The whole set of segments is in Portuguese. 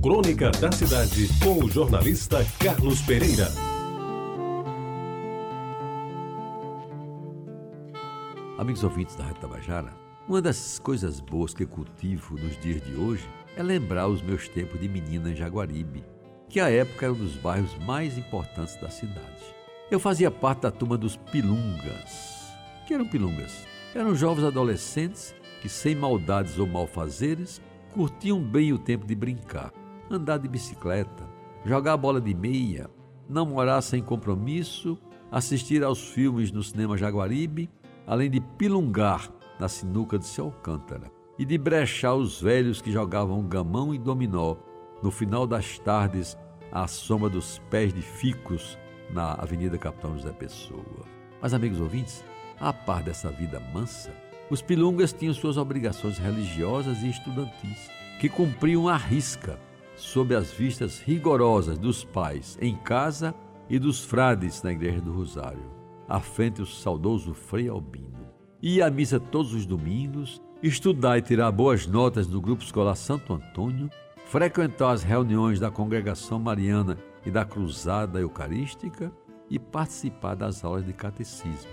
Crônica da Cidade, com o jornalista Carlos Pereira. Amigos ouvintes da Rádio Tabajara, uma das coisas boas que cultivo nos dias de hoje é lembrar os meus tempos de menina em Jaguaribe, que à época era um dos bairros mais importantes da cidade. Eu fazia parte da turma dos pilungas. que eram pilungas? Eram jovens adolescentes que, sem maldades ou malfazeres, curtiam bem o tempo de brincar, andar de bicicleta, jogar bola de meia, namorar sem compromisso, assistir aos filmes no cinema Jaguaribe, além de pilungar na sinuca de seu Alcântara e de brechar os velhos que jogavam gamão e dominó no final das tardes à sombra dos pés de ficos na Avenida Capitão José Pessoa. Mas, amigos ouvintes, a par dessa vida mansa, os pilungas tinham suas obrigações religiosas e estudantis, que cumpriam à risca, sob as vistas rigorosas dos pais em casa e dos frades na Igreja do Rosário, à frente o saudoso Frei Albino. Ia à missa todos os domingos, estudar e tirar boas notas no grupo escolar Santo Antônio, frequentar as reuniões da congregação mariana e da cruzada eucarística e participar das aulas de catecismo.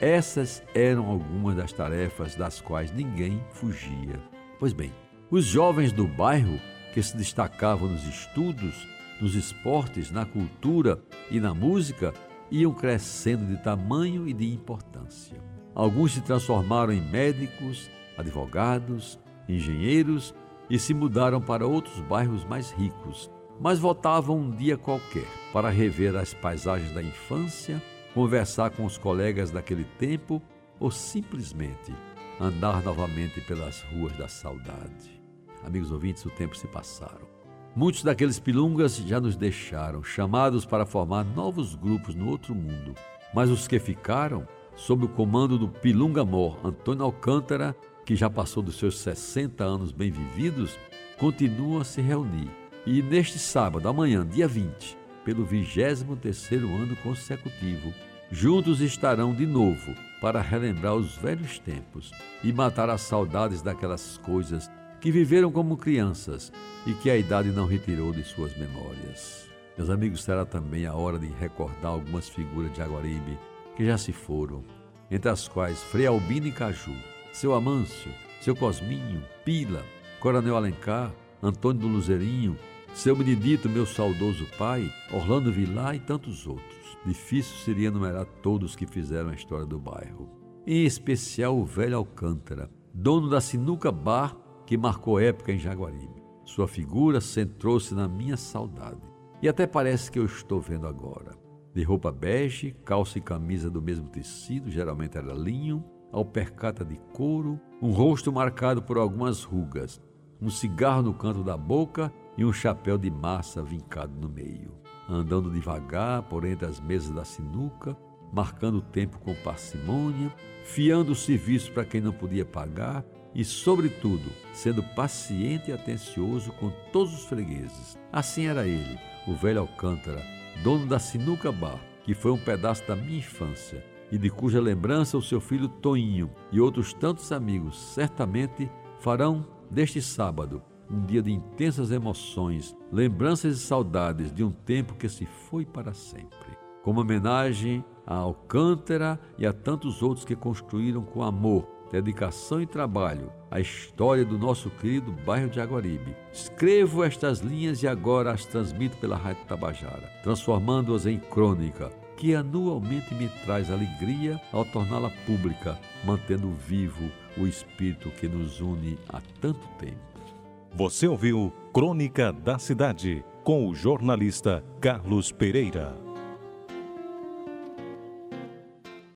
Essas eram algumas das tarefas das quais ninguém fugia. Pois bem, os jovens do bairro que se destacavam nos estudos, nos esportes, na cultura e na música iam crescendo de tamanho e de importância. Alguns se transformaram em médicos, advogados, engenheiros e se mudaram para outros bairros mais ricos, mas voltavam um dia qualquer para rever as paisagens da infância, conversar com os colegas daquele tempo ou simplesmente andar novamente pelas ruas da saudade. Amigos ouvintes, o tempo se passaram. Muitos daqueles pilungas já nos deixaram, chamados para formar novos grupos no outro mundo, mas os que ficaram, sob o comando do pilunga mor Antônio Alcântara, que já passou dos seus 60 anos bem vividos, continuam a se reunir. E neste sábado, amanhã, dia 20, pelo 23º ano consecutivo, juntos estarão de novo para relembrar os velhos tempos e matar as saudades daquelas coisas que viveram como crianças e que a idade não retirou de suas memórias. Meus amigos, será também a hora de recordar algumas figuras de Aguaribe que já se foram, entre as quais Frei Albino e Caju, seu Amâncio, seu Cosminho, Pila, Coronel Alencar, Antônio do Luzerinho, seu Benedito, meu saudoso pai, Orlando Vilar e tantos outros. Difícil seria enumerar todos que fizeram a história do bairro. Em especial o velho Alcântara, dono da Sinuca Bar que marcou época em Jaguaribe. Sua figura centrou-se na minha saudade. E até parece que eu estou vendo agora. De roupa bege, calça e camisa do mesmo tecido, geralmente era linho, alpercata de couro, um rosto marcado por algumas rugas, um cigarro no canto da boca e um chapéu de massa vincado no meio. Andando devagar por entre as mesas da sinuca, marcando o tempo com parcimônia, fiando o serviço para quem não podia pagar e, sobretudo, sendo paciente e atencioso com todos os fregueses. Assim era ele, o velho Alcântara, dono da Sinuca Bar, que foi um pedaço da minha infância e de cuja lembrança o seu filho Toinho e outros tantos amigos certamente farão deste sábado um dia de intensas emoções, lembranças e saudades de um tempo que se foi para sempre. Como homenagem a Alcântara e a tantos outros que construíram com amor, dedicação e trabalho a história do nosso querido bairro de Aguaribe. Escrevo estas linhas e agora as transmito pela Rádio Tabajara, transformando-as em crônica que anualmente me traz alegria ao torná-la pública, mantendo vivo o espírito que nos une há tanto tempo. Você ouviu Crônica da Cidade com o jornalista Carlos Pereira.